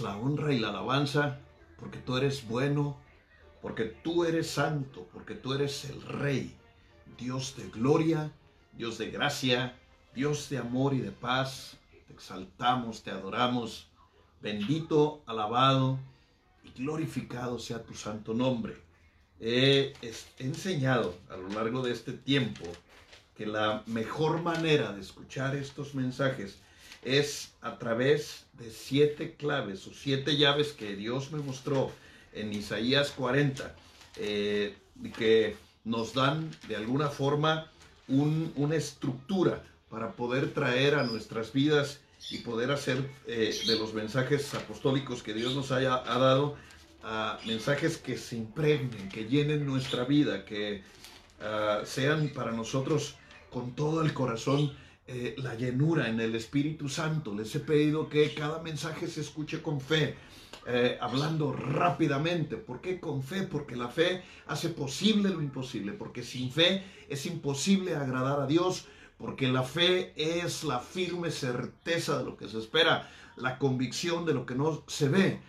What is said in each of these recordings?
la honra y la alabanza porque tú eres bueno, porque tú eres santo, porque tú eres el Rey, Dios de gloria, Dios de gracia, Dios de amor y de paz. Te exaltamos, te adoramos. Bendito, alabado y glorificado sea tu santo nombre. He enseñado a lo largo de este tiempo que la mejor manera de escuchar estos mensajes es a través de siete claves o siete llaves que Dios me mostró en Isaías 40, eh, que nos dan de alguna forma una estructura para poder traer a nuestras vidas y poder hacer eh, de los mensajes apostólicos que Dios nos haya ha dado a mensajes que se impregnen, que llenen nuestra vida, que ah, sean para nosotros con todo el corazón eh, la llenura en el Espíritu Santo. Les he pedido que cada mensaje se escuche con fe, eh, hablando rápidamente. ¿Por qué con fe? Porque la fe hace posible lo imposible, porque sin fe es imposible agradar a Dios, porque la fe es la firme certeza de lo que se espera, la convicción de lo que no se ve.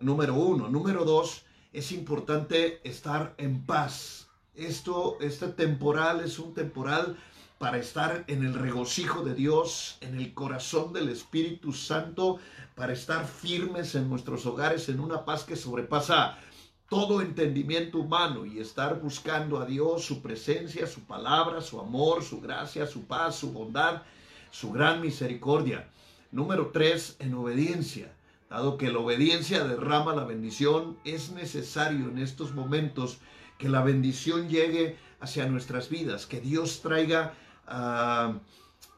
Número uno. Número dos, es importante estar en paz. Esto, este temporal es un temporal para estar en el regocijo de Dios, en el corazón del Espíritu Santo, para estar firmes en nuestros hogares en una paz que sobrepasa todo entendimiento humano y estar buscando a Dios, su presencia, su palabra, su amor, su gracia, su paz, su bondad, su gran misericordia. Número tres, en obediencia. Dado que la obediencia derrama la bendición, es necesario en estos momentos que la bendición llegue hacia nuestras vidas, que Dios traiga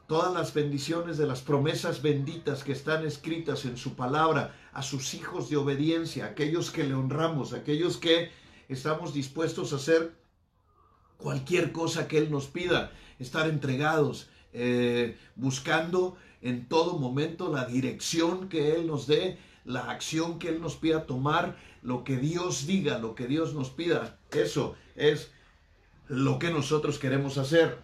todas las bendiciones de las promesas benditas que están escritas en su palabra a sus hijos de obediencia, aquellos que le honramos, aquellos que estamos dispuestos a hacer cualquier cosa que Él nos pida, estar entregados, eh, buscando en todo momento la dirección que Él nos dé, la acción que Él nos pida tomar, lo que Dios diga, lo que Dios nos pida. Eso es lo que nosotros queremos hacer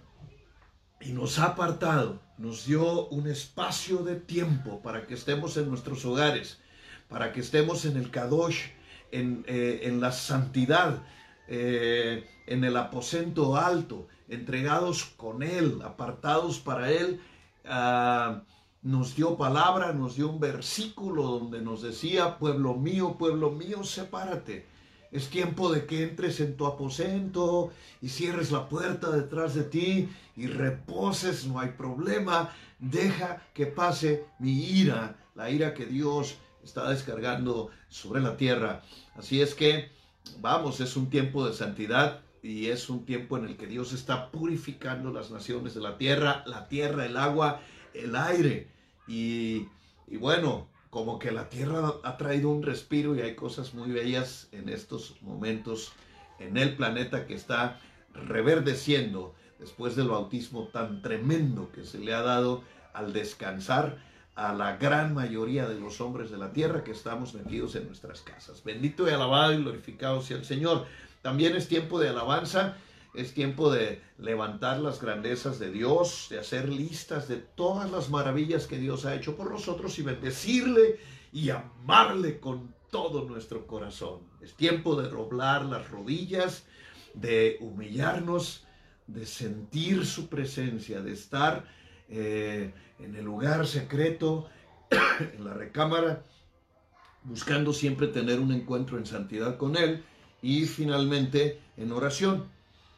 y nos ha apartado, nos dio un espacio de tiempo para que estemos en nuestros hogares, para que estemos en el Kadosh, en, eh, la santidad, eh, en el aposento alto, entregados con Él, apartados para Él. Ah, nos dio palabra, nos dio un versículo donde nos decía, pueblo mío, pueblo mío, sepárate es tiempo de que entres en tu aposento y cierres la puerta detrás de ti y reposes, no hay problema. Deja que pase mi ira, la ira que Dios está descargando sobre la tierra. Así es que, vamos, es un tiempo de santidad y es un tiempo en el que Dios está purificando las naciones de la tierra, la tierra, el agua, el aire. Y, bueno, como que la tierra ha traído un respiro y hay cosas muy bellas en estos momentos en el planeta que está reverdeciendo después del bautismo tan tremendo que se le ha dado al descansar a la gran mayoría de los hombres de la tierra que estamos metidos en nuestras casas. Bendito y alabado y glorificado sea el Señor. También es tiempo de alabanza es tiempo de levantar las grandezas de Dios, de hacer listas de todas las maravillas que Dios ha hecho por nosotros y bendecirle y amarle con todo nuestro corazón. Es tiempo de doblar las rodillas, de humillarnos, de sentir su presencia, de estar eh, en el lugar secreto, en la recámara, buscando siempre tener un encuentro en santidad con Él y finalmente en oración.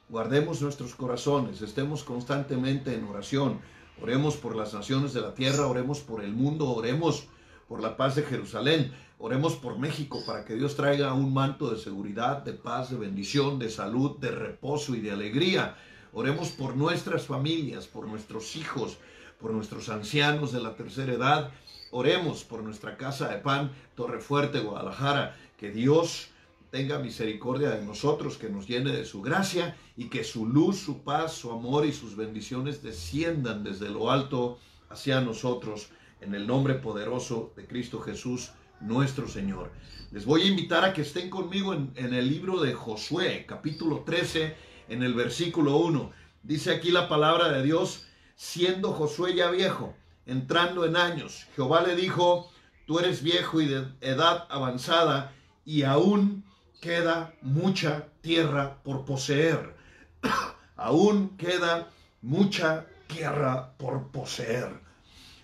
Guardemos nuestros corazones, estemos constantemente en oración. Oremos por las naciones de la tierra, oremos por el mundo, oremos por la paz de Jerusalén, oremos por México para que Dios traiga un manto de seguridad, de paz, de bendición, de salud, de reposo y de alegría. Oremos por nuestras familias, por nuestros hijos, por nuestros ancianos de la tercera edad. Oremos por nuestra casa de pan, Torre Fuerte, Guadalajara. Que Dios tenga misericordia de nosotros, que nos llene de su gracia y que su luz, su paz, su amor y sus bendiciones desciendan desde lo alto hacia nosotros en el nombre poderoso de Cristo Jesús, nuestro Señor. Les voy a invitar a que estén conmigo en, el libro de Josué, capítulo 13, en el versículo 1. Dice aquí la palabra de Dios, siendo Josué ya viejo, entrando en años, Jehová le dijo, tú eres viejo y de edad avanzada y aún queda mucha tierra por poseer. aún queda mucha tierra por poseer.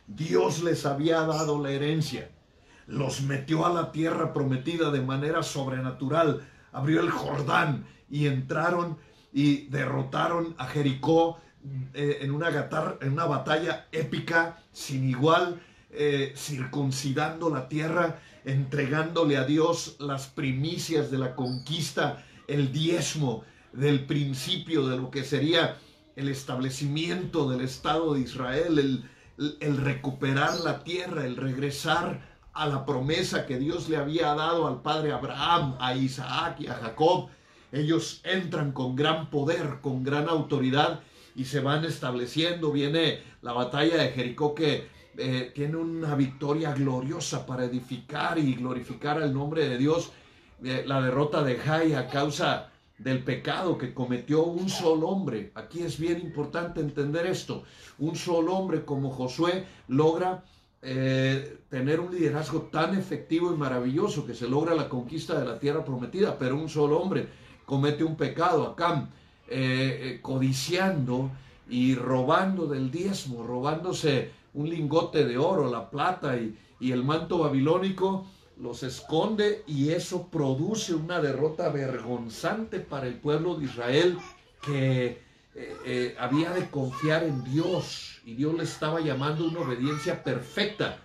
Dios les había dado la herencia, los metió a la tierra prometida de manera sobrenatural, abrió el Jordán y entraron y derrotaron a Jericó eh, en, una batalla épica sin igual, eh, circuncidando la tierra, entregándole a Dios las primicias de la conquista, el diezmo del principio de lo que sería el establecimiento del Estado de Israel, el, recuperar la tierra, el regresar a la promesa que Dios le había dado al padre Abraham, a Isaac y a Jacob. Ellos entran con gran poder, con gran autoridad y se van estableciendo. Viene la batalla de Jericó que eh, tiene una victoria gloriosa para edificar y glorificar el nombre de Dios. Eh, la derrota de Jai a causa del pecado que cometió un solo hombre. Aquí es bien importante entender esto. Un solo hombre como Josué logra eh, tener un liderazgo tan efectivo y maravilloso que se logra la conquista de la tierra prometida, pero un solo hombre comete un pecado, eh, eh, codiciando y robando del diezmo, robándose un lingote de oro, la plata y, y el manto babilónico, los esconde y eso produce una derrota vergonzante para el pueblo de Israel que eh, eh, había de confiar en Dios y Dios le estaba llamando una obediencia perfecta.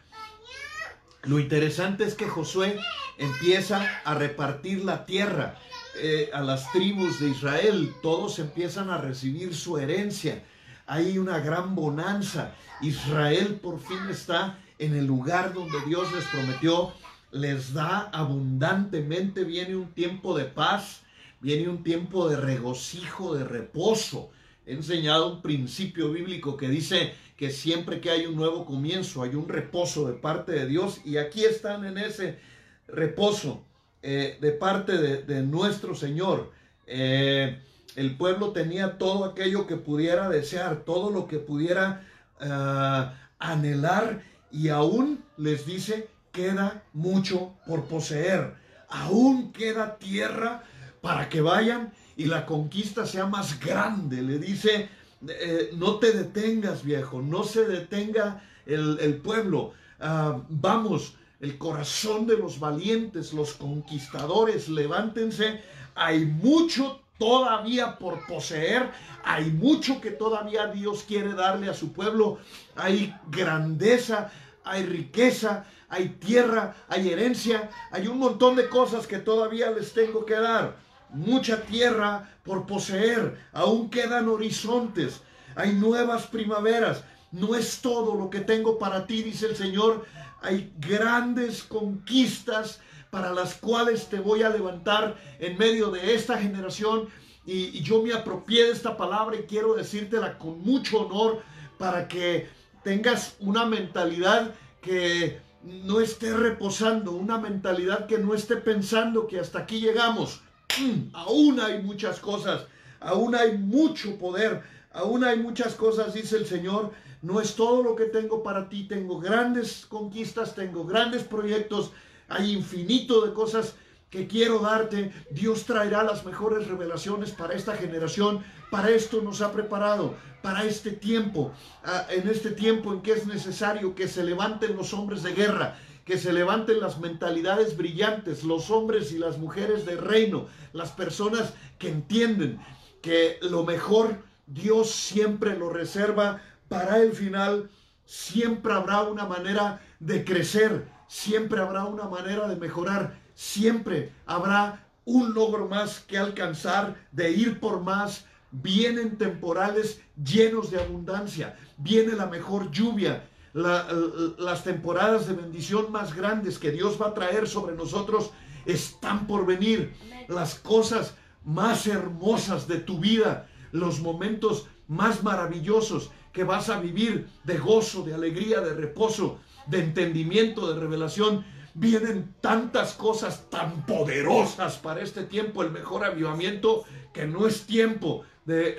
Lo interesante es que Josué empieza a repartir la tierra eh, a las tribus de Israel, todos empiezan a recibir su herencia, hay una gran bonanza, Israel por fin está en el lugar donde Dios les prometió. Les da abundantemente, viene un tiempo de paz, viene un tiempo de regocijo, de reposo. He enseñado un principio bíblico que dice que siempre que hay un nuevo comienzo, hay un reposo de parte de Dios. Y aquí están en ese reposo eh, de parte de, nuestro Señor. Eh, el pueblo tenía todo aquello que pudiera desear, todo lo que pudiera ah, anhelar y aún les dice queda mucho por poseer. Aún queda tierra para que vayan y la conquista sea más grande. Le dice, eh, no te detengas viejo, no se detenga el, pueblo. Ah, vamos, el corazón de los valientes, los conquistadores, levántense. Hay mucho todavía por poseer, hay mucho que todavía Dios quiere darle a su pueblo. Hay grandeza, hay riqueza, hay tierra, hay herencia, hay un montón de cosas que todavía les tengo que dar. Mucha tierra por poseer, aún quedan horizontes, hay nuevas primaveras. No es todo lo que tengo para ti, dice el Señor. Hay grandes conquistas para las cuales te voy a levantar en medio de esta generación. Y, yo me apropié de esta palabra y quiero decírtela con mucho honor para que tengas una mentalidad que no esté reposando, una mentalidad que no esté pensando que hasta aquí llegamos. Mm, aún hay muchas cosas, aún hay mucho poder, aún hay muchas cosas, dice el Señor. No es todo lo que tengo para ti, tengo grandes conquistas, tengo grandes proyectos, hay infinito de cosas que quiero darte. Dios traerá las mejores revelaciones para esta generación. Para esto nos ha preparado para este tiempo, ah, en este tiempo en que es necesario que se levanten los hombres de guerra, que se levanten las mentalidades brillantes, los hombres y las mujeres de reino, las personas que entienden que lo mejor Dios siempre lo reserva para el final, siempre habrá una manera de crecer, siempre habrá una manera de mejorar, siempre habrá un logro más que alcanzar, de ir por más, vienen temporales llenos de abundancia, viene la mejor lluvia, las temporadas de bendición más grandes que Dios va a traer sobre nosotros están por venir. Las cosas más hermosas de tu vida, los momentos más maravillosos que vas a vivir de gozo, de alegría, de reposo, de entendimiento, de revelación. Vienen tantas cosas tan poderosas para este tiempo, el mejor avivamiento, que no es tiempo de,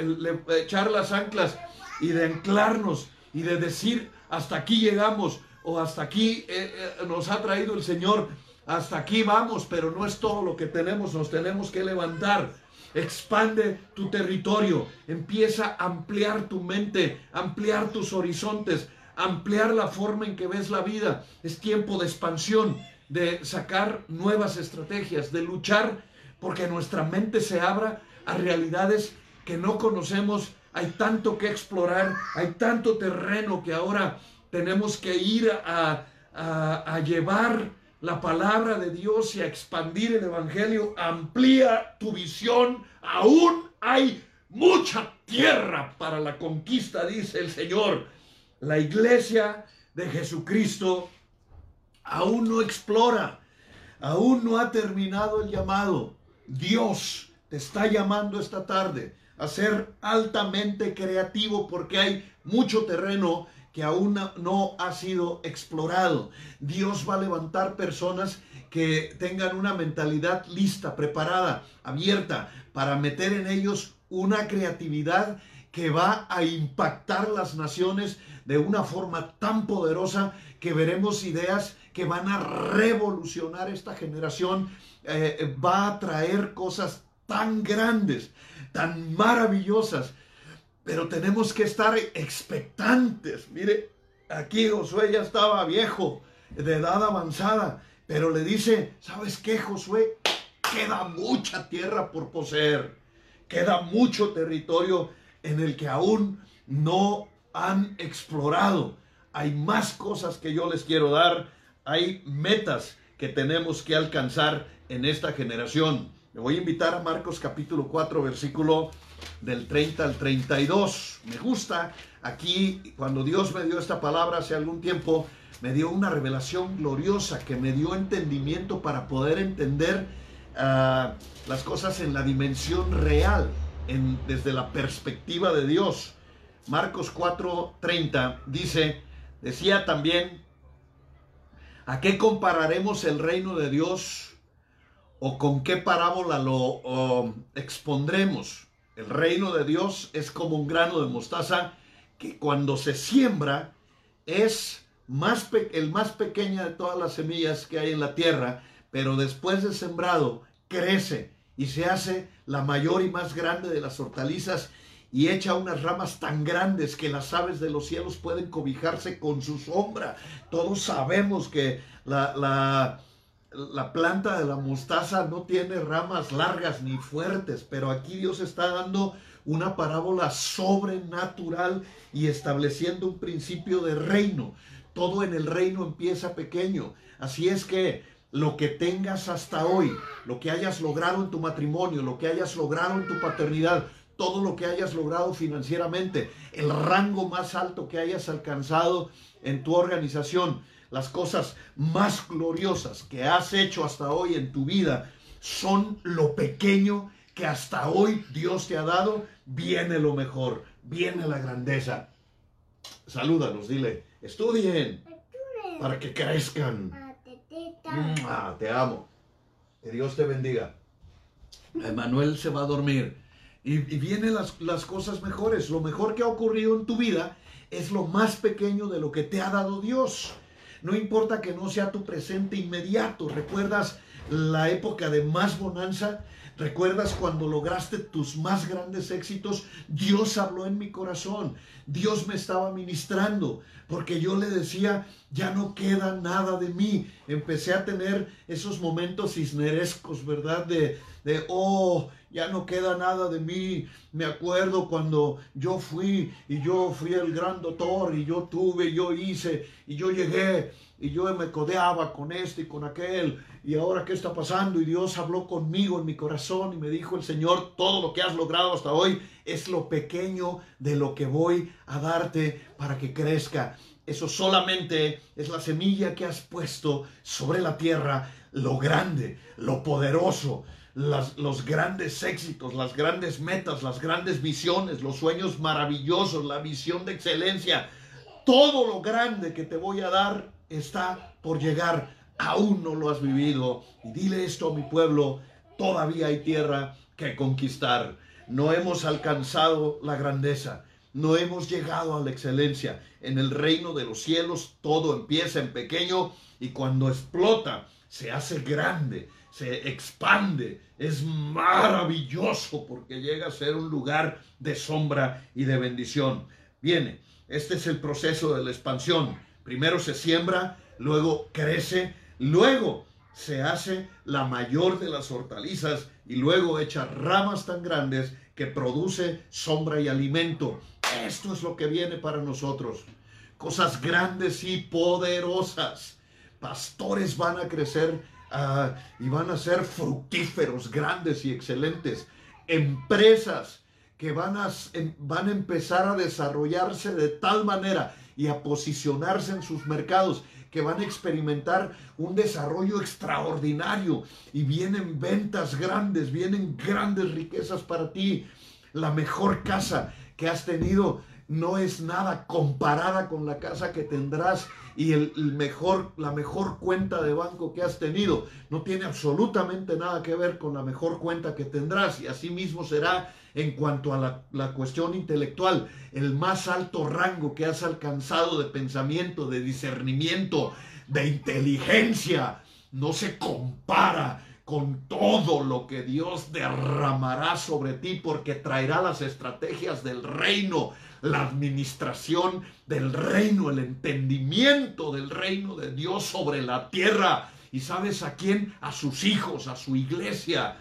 echar las anclas y de anclarnos y de decir hasta aquí llegamos. o hasta aquí eh, eh, nos ha traído el Señor, hasta aquí vamos, pero no es todo lo que tenemos, nos tenemos que levantar. Expande tu territorio, empieza a ampliar tu mente, ampliar tus horizontes, ampliar la forma en que ves la vida. Es tiempo de expansión, de sacar nuevas estrategias, de luchar porque nuestra mente se abra a realidades que no conocemos. Hay tanto que explorar, hay tanto terreno que ahora tenemos que ir a, llevar la palabra de Dios y a expandir el Evangelio. Amplía tu visión. Aún hay mucha tierra para la conquista, dice el Señor. La iglesia de Jesucristo aún no explora, aún no ha terminado el llamado. Dios te está llamando esta tarde a ser altamente creativo porque hay mucho terreno que aún no ha sido explorado. Dios va a levantar personas que tengan una mentalidad lista, preparada, abierta, para meter en ellos una creatividad que va a impactar las naciones de una forma tan poderosa que veremos ideas que van a revolucionar esta generación, eh, va a traer cosas tan grandes, tan maravillosas, pero tenemos que estar expectantes. Mire, aquí Josué ya estaba viejo, de edad avanzada, pero le dice, ¿sabes qué, Josué? Queda mucha tierra por poseer, queda mucho territorio en el que aún no han explorado. Hay más cosas que yo les quiero dar, hay metas que tenemos que alcanzar en esta generación. Me voy a invitar a Marcos capítulo 4, versículo del 30 al 32. Me gusta aquí, cuando Dios me dio esta palabra hace algún tiempo, me dio una revelación gloriosa que me dio entendimiento para poder entender ah, las cosas en la dimensión real, desde la perspectiva de Dios. Marcos 4:30 dice, decía también, ¿a qué compararemos el reino de Dios o con qué parábola lo expondremos? El reino de Dios es como un grano de mostaza que cuando se siembra es más el más pequeña de todas las semillas que hay en la tierra, pero después de sembrado crece y se hace la mayor y más grande de las hortalizas y echa unas ramas tan grandes que las aves de los cielos pueden cobijarse con su sombra. Todos sabemos que la, la, la, planta de la mostaza no tiene ramas largas ni fuertes, pero aquí Dios está dando una parábola sobrenatural y estableciendo un principio de reino. Todo en el reino empieza pequeño. Así es que lo que tengas hasta hoy, lo que hayas logrado en tu matrimonio, lo que hayas logrado en tu paternidad, todo lo que hayas logrado financieramente, el rango más alto que hayas alcanzado en tu organización, las cosas más gloriosas que has hecho hasta hoy en tu vida, son lo pequeño que hasta hoy Dios te ha dado, viene lo mejor, viene la grandeza. Salúdanos, dile, estudien para que crezcan. Ah, te amo. Que Dios te bendiga. Emanuel se va a dormir. Y, vienen las, las cosas mejores. Lo mejor que ha ocurrido en tu vida es lo más pequeño de lo que te ha dado Dios. No importa que no sea tu presente inmediato. ¿Recuerdas la época de más bonanza? ¿Recuerdas cuando lograste tus más grandes éxitos? Dios habló en mi corazón. Dios me estaba ministrando porque yo le decía, ya no queda nada de mí. Empecé a tener esos momentos cisnerescos, ¿verdad? De, de oh, ya no queda nada de mí. Me acuerdo cuando yo fui y yo fui el gran doctor y yo tuve, yo hice y yo llegué y yo me codeaba con este y con aquel y ahora qué está pasando y Dios habló conmigo en mi corazón y me dijo el Señor, todo lo que has logrado hasta hoy es lo pequeño de lo que voy a darte para que crezca. Eso solamente es la semilla que has puesto sobre la tierra, lo grande, lo poderoso, los grandes éxitos, las grandes metas, las grandes visiones, los sueños maravillosos, la visión de excelencia, todo lo grande que te voy a dar está por llegar. Aún no lo has vivido. Y dile esto a mi pueblo, todavía hay tierra que conquistar. No hemos alcanzado la grandeza. no hemos llegado a la excelencia. En el reino de los cielos todo empieza en pequeño y cuando explota se hace grande, se expande, es maravilloso porque llega a ser un lugar de sombra y de bendición. Viene, este es el proceso de la expansión. Primero se siembra, luego crece, luego se hace la mayor de las hortalizas y luego echa ramas tan grandes que produce sombra y alimento. Esto es lo que viene para nosotros. Cosas grandes y poderosas. Pastores van a crecer ah, y van a ser fructíferos, grandes y excelentes. Empresas que van a, em, van a empezar a desarrollarse de tal manera y a posicionarse en sus mercados que van a experimentar un desarrollo extraordinario y vienen ventas grandes, vienen grandes riquezas para ti. La mejor casa que has tenido no es nada comparada con la casa que tendrás y el, mejor, la mejor cuenta de banco que has tenido. No tiene absolutamente nada que ver con la mejor cuenta que tendrás y así mismo será en cuanto a la, la, cuestión intelectual, el más alto rango que has alcanzado de pensamiento, de discernimiento, de inteligencia, no se compara con todo lo que Dios derramará sobre ti porque traerá las estrategias del reino, la administración del reino, el entendimiento del reino de Dios sobre la tierra. ¿Y sabes a quién? A sus hijos, a su iglesia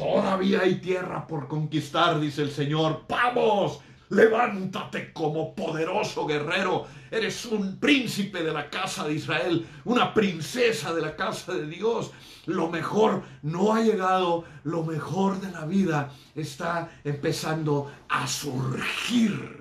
Todavía hay tierra por conquistar, dice el Señor. Vamos, levántate como poderoso guerrero. Eres un príncipe de la casa de Israel, una princesa de la casa de Dios. Lo mejor no ha llegado, lo mejor de la vida está empezando a surgir.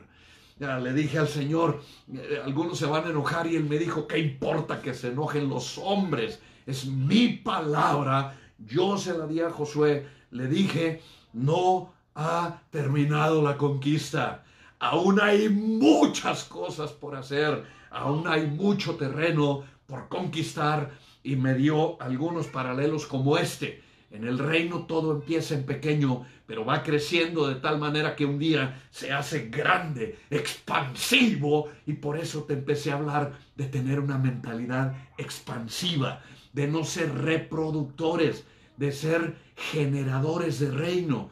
Le dije al Señor, eh, algunos se van a enojar y él me dijo, ¿qué importa que se enojen los hombres? Es mi palabra. Yo se la di a Josué le dije, no ha terminado la conquista. Aún hay muchas cosas por hacer, aún hay mucho terreno por conquistar y me dio algunos paralelos como este. En el reino todo empieza en pequeño, pero va creciendo de tal manera que un día se hace grande, expansivo, y por eso te empecé a hablar de tener una mentalidad expansiva, de no ser reproductores, de ser generadores de reino.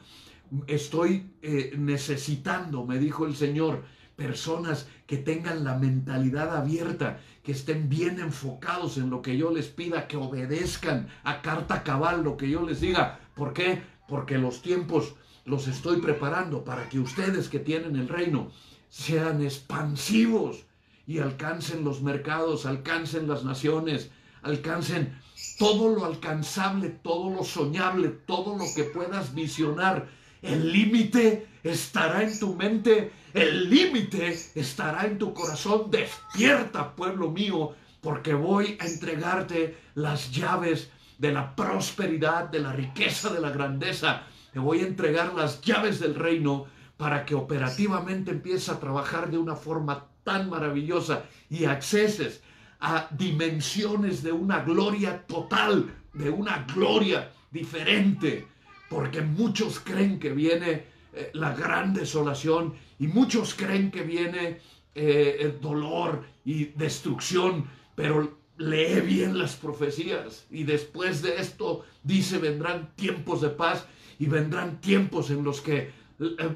Estoy eh, necesitando, me dijo el Señor, personas que tengan la mentalidad abierta, que estén bien enfocados en lo que yo les pida, que obedezcan a carta cabal lo que yo les diga. ¿Por qué? Porque los tiempos los estoy preparando para que ustedes que tienen el reino sean expansivos y alcancen los mercados, alcancen las naciones, alcancen todo lo alcanzable, todo lo soñable, todo lo que puedas visionar. El límite estará en tu mente, el límite estará en tu corazón. Despierta, pueblo mío, porque voy a entregarte las llaves de la prosperidad, de la riqueza, de la grandeza. Te voy a entregar las llaves del reino para que operativamente empieces a trabajar de una forma tan maravillosa y acceses a dimensiones de una gloria total, de una gloria diferente, porque muchos creen que viene eh, la gran desolación y muchos creen que viene eh, el dolor y destrucción, pero lee bien las profecías y después de esto dice vendrán tiempos de paz y vendrán tiempos en los que eh,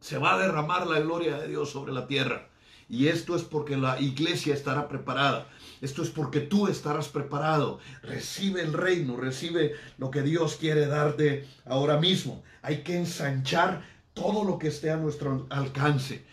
se va a derramar la gloria de Dios sobre la tierra. Y esto es porque la iglesia estará preparada. Esto es porque tú estarás preparado. Recibe el reino, recibe lo que Dios quiere darte ahora mismo. Hay que ensanchar todo lo que esté a nuestro alcance.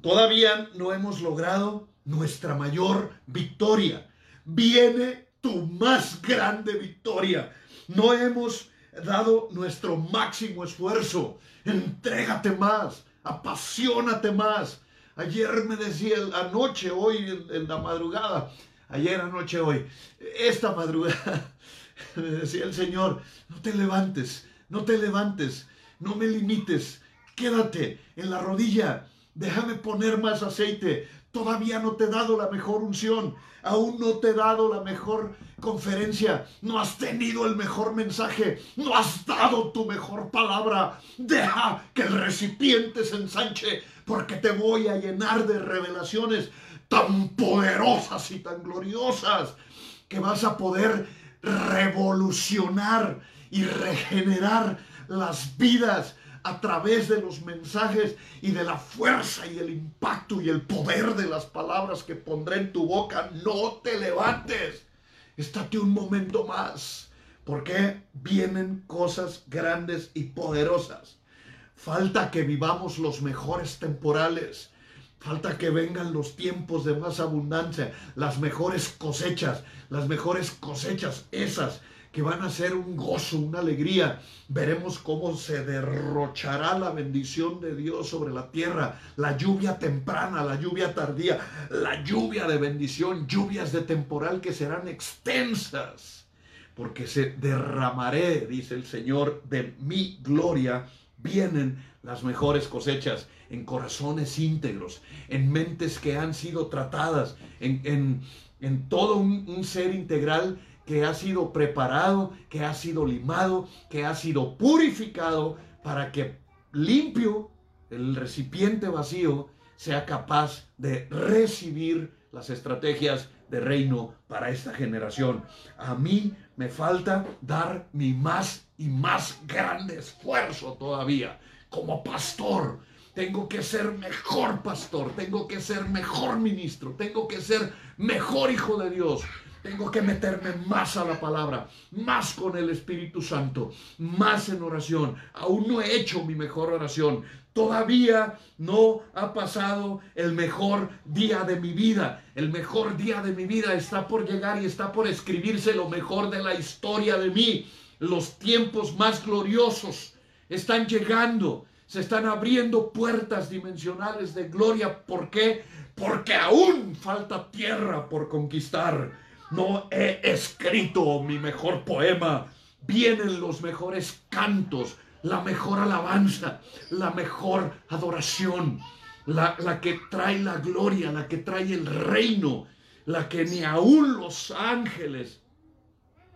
Todavía no hemos logrado nuestra mayor victoria. Viene tu más grande victoria. No hemos dado nuestro máximo esfuerzo. Entrégate más, apasionate más Ayer me decía, anoche, hoy, en, la madrugada, ayer, anoche, hoy, esta madrugada, me decía el Señor, no te levantes, no te levantes, no me limites, quédate en la rodilla, déjame poner más aceite, Todavía no te he dado la mejor unción. Aún no te he dado la mejor conferencia. No has tenido el mejor mensaje. No has dado tu mejor palabra. Deja que el recipiente se ensanche porque te voy a llenar de revelaciones tan poderosas y tan gloriosas que vas a poder revolucionar y regenerar las vidas a través de los mensajes y de la fuerza y el impacto y el poder de las palabras que pondré en tu boca. No te levantes. Estate un momento más, porque vienen cosas grandes y poderosas. Falta que vivamos los mejores temporales. Falta que vengan los tiempos de más abundancia, las mejores cosechas, las mejores cosechas, esas que van a ser un gozo, una alegría. Veremos cómo se derrochará la bendición de Dios sobre la tierra, la lluvia temprana, la lluvia tardía, la lluvia de bendición, lluvias de temporal que serán extensas, porque se derramaré, dice el Señor, de mi gloria, vienen las mejores cosechas en corazones íntegros, en mentes que han sido tratadas, en, todo un ser integral que ha sido preparado, que ha sido limado, que ha sido purificado para que limpio el recipiente vacío sea capaz de recibir las estrategias de reino para esta generación. A mí me falta dar mi más y más grande esfuerzo todavía como pastor. Tengo que ser mejor pastor, tengo que ser mejor ministro, tengo que ser mejor hijo de Dios, tengo que meterme más a la palabra, más con el Espíritu Santo, más en oración. Aún no he hecho mi mejor oración. Todavía no ha pasado el mejor día de mi vida. El mejor día de mi vida está por llegar y está por escribirse lo mejor de la historia de mí. Los tiempos más gloriosos están llegando. Se están abriendo puertas dimensionales de gloria. ¿Por qué? Porque aún falta tierra por conquistar no he escrito mi mejor poema. Vienen los mejores cantos, la mejor alabanza, la mejor adoración, la, la, que trae la gloria, la que trae el reino, la que ni aún los ángeles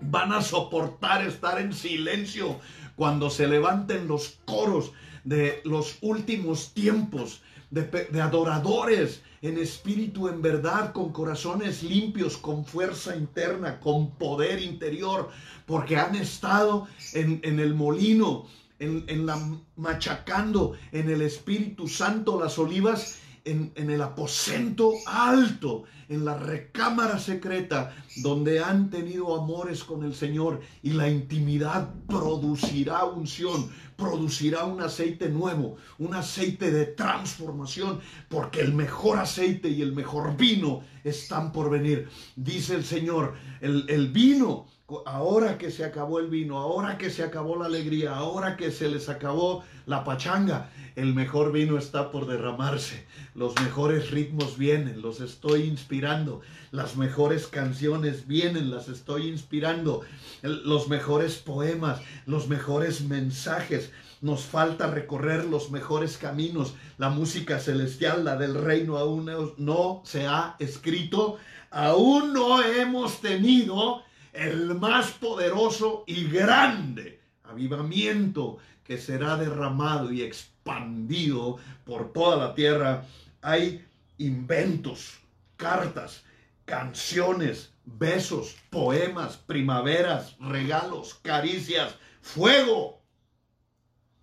van a soportar estar en silencio cuando se levanten los coros de los últimos tiempos, de, de adoradores en espíritu, en verdad, con corazones limpios, con fuerza interna, con poder interior, porque han estado en, el molino, en, en, la machacando en el Espíritu Santo las olivas en, el aposento alto, en la recámara secreta, donde han tenido amores con el Señor y la intimidad producirá unción, producirá un aceite nuevo, un aceite de transformación, porque el mejor aceite y el mejor vino están por venir. Dice el Señor, el, el vino ahora que se acabó el vino, ahora que se acabó la alegría, ahora que se les acabó la pachanga, el mejor vino está por derramarse, los mejores ritmos vienen, los estoy inspirando, las mejores canciones vienen, las estoy inspirando, los mejores poemas, los mejores mensajes. Nos falta recorrer los mejores caminos. La música celestial, la del reino, aún no se ha escrito. Aún no hemos tenido el más poderoso y grande avivamiento que será derramado y expandido por toda la tierra. Hay inventos, cartas, canciones, besos, poemas, primaveras, regalos, caricias, fuego.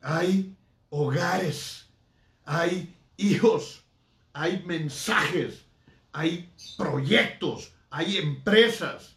Hay hogares, hay hijos, hay mensajes, hay proyectos, hay empresas,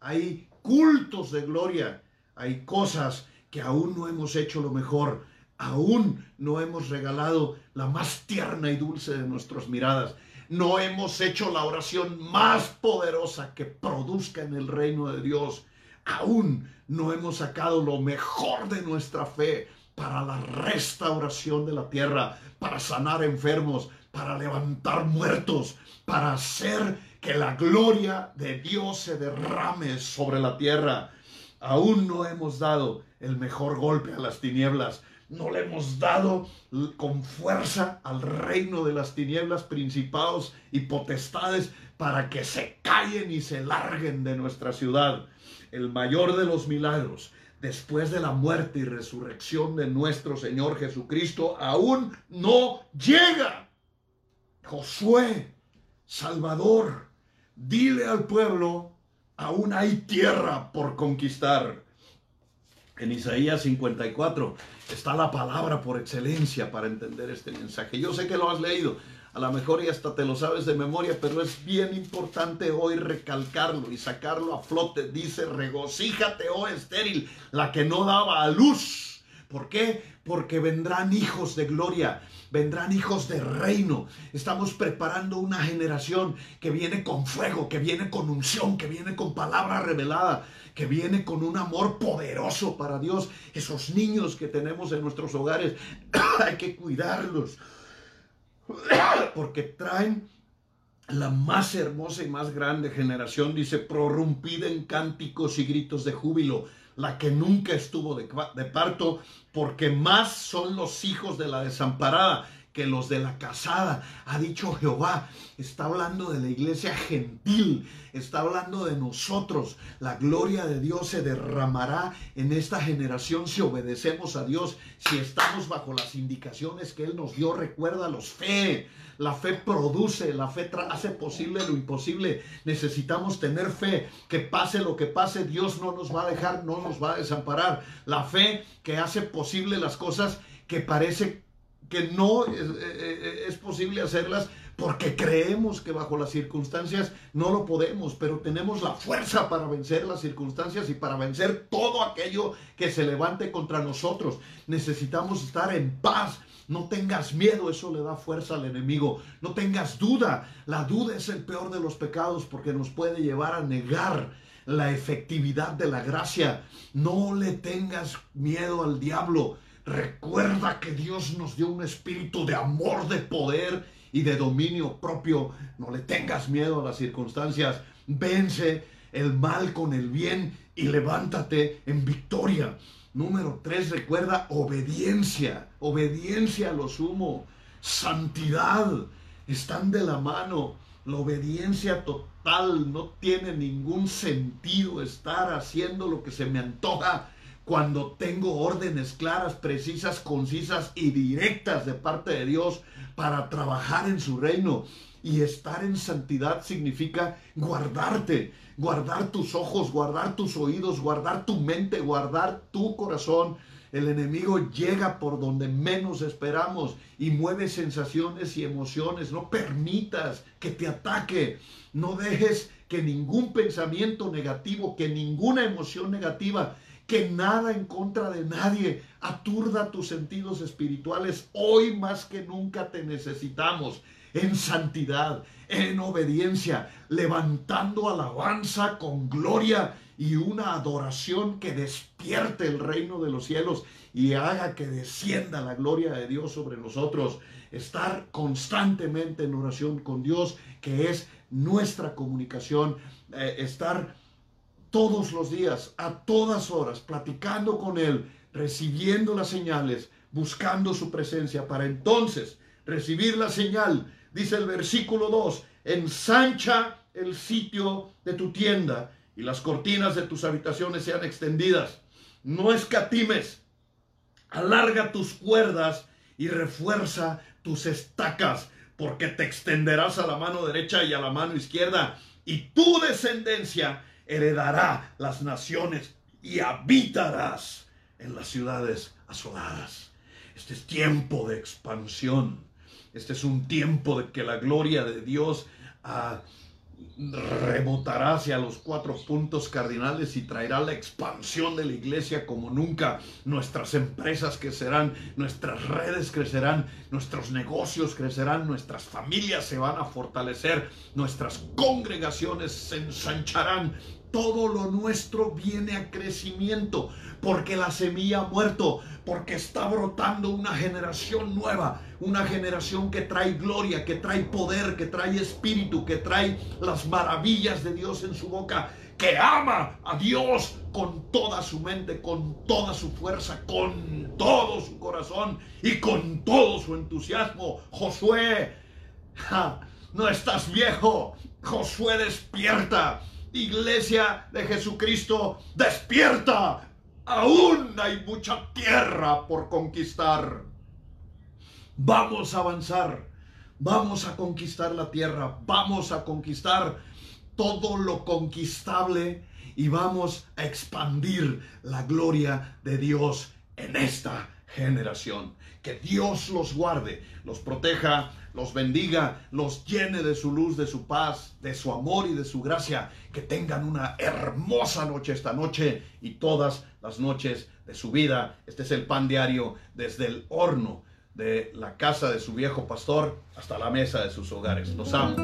hay cultos de gloria, hay cosas que aún no hemos hecho lo mejor, aún no hemos regalado la más tierna y dulce de nuestras miradas, no hemos hecho la oración más poderosa que produzca en el reino de Dios, aún no hemos sacado lo mejor de nuestra fe para la restauración de la tierra, para sanar enfermos, para levantar muertos, para hacer que la gloria de Dios se derrame sobre la tierra. Aún no hemos dado el mejor golpe a las tinieblas. no le hemos dado con fuerza al reino de las tinieblas, principados y potestades para que se callen y se larguen de nuestra ciudad. El mayor de los milagros, después de la muerte y resurrección de nuestro Señor Jesucristo, aún no llega. Josué, Salvador, dile al pueblo, aún hay tierra por conquistar. En Isaías 54 está la palabra por excelencia para entender este mensaje. Yo sé que lo has leído, a lo mejor y hasta te lo sabes de memoria, pero es bien importante hoy recalcarlo y sacarlo a flote. Dice, regocíjate, oh estéril, la que no daba a luz. ¿Por qué? Porque vendrán hijos de gloria vendrán hijos de reino. Estamos preparando una generación que viene con fuego, que viene con unción, que viene con palabra revelada, que viene con un amor poderoso para Dios. Esos niños que tenemos en nuestros hogares, hay que cuidarlos, porque traen la más hermosa y más grande generación, dice, prorrumpida en cánticos y gritos de júbilo la que nunca estuvo de, parto, porque más son los hijos de la desamparada que los de la casada, ha dicho Jehová. Está hablando de la iglesia gentil, está hablando de nosotros. La gloria de Dios se derramará en esta generación si obedecemos a Dios, si estamos bajo las indicaciones que Él nos dio. Recuerda los fe. La fe produce, la fe hace posible lo imposible. Necesitamos tener fe. Que pase lo que pase, Dios no nos va a dejar, no nos va a desamparar. La fe que hace posible las cosas que parece que no es, eh, eh, es, posible hacerlas porque creemos que bajo las circunstancias no lo podemos, pero tenemos la fuerza para vencer las circunstancias y para vencer todo aquello que se levante contra nosotros. Necesitamos estar en paz. No tengas miedo, eso le da fuerza al enemigo. No tengas duda. La duda es el peor de los pecados porque nos puede llevar a negar la efectividad de la gracia. No le tengas miedo al diablo. Recuerda que Dios nos dio un espíritu de amor, de poder y de dominio propio. No le tengas miedo a las circunstancias. Vence el mal con el bien y levántate en victoria. Número tres, recuerda obediencia. Obediencia a lo sumo. Santidad. Están de la mano. La obediencia total. No tiene ningún sentido estar haciendo lo que se me antoja cuando tengo órdenes claras, precisas, concisas y directas de parte de Dios para trabajar en su reino. Y estar en santidad significa guardarte, guardar tus ojos, guardar tus oídos, guardar tu mente, guardar tu corazón. El enemigo llega por donde menos esperamos y mueve sensaciones y emociones. No permitas que te ataque. No dejes que ningún pensamiento negativo, que ninguna emoción negativa que nada en contra de nadie aturda tus sentidos espirituales. Hoy más que nunca te necesitamos en santidad, en obediencia, levantando alabanza con gloria y una adoración que despierte el reino de los cielos y haga que descienda la gloria de Dios sobre nosotros. Estar constantemente en oración con Dios, que es nuestra comunicación, eh, estar todos los días, a todas horas, platicando con Él, recibiendo las señales, buscando su presencia, para entonces recibir la señal, dice el versículo 2, ensancha el sitio de tu tienda y las cortinas de tus habitaciones sean extendidas. No escatimes, alarga tus cuerdas y refuerza tus estacas, porque te extenderás a la mano derecha y a la mano izquierda, y tu descendencia heredará las naciones y habitarás en las ciudades asoladas. Este es tiempo de expansión. Este es un tiempo de que la gloria de Dios ah, rebotará hacia los cuatro puntos cardinales y traerá la expansión de la iglesia como nunca. Nuestras empresas crecerán, nuestras redes crecerán, nuestros negocios crecerán, nuestras familias se van a fortalecer, nuestras congregaciones se ensancharán, todo lo nuestro viene a crecimiento, porque la semilla ha muerto, porque está brotando una generación nueva, una generación que trae gloria, que trae poder, que trae espíritu, que trae las maravillas de Dios en su boca, que ama a Dios con toda su mente, con toda su fuerza, con todo su corazón y con todo su entusiasmo. Josué, no estás viejo. Josué despierta. Iglesia de Jesucristo, despierta. Aún hay mucha tierra por conquistar. Vamos a avanzar. Vamos a conquistar la tierra. Vamos a conquistar todo lo conquistable y vamos a expandir la gloria de Dios en esta generación. Que Dios los guarde, los proteja, los bendiga, los llene de su luz, de su paz, de su amor y de su gracia. Que tengan una hermosa noche esta noche y todas las noches de su vida. Este es el pan diario desde el horno de la casa de su viejo pastor hasta la mesa de sus hogares. Los amo.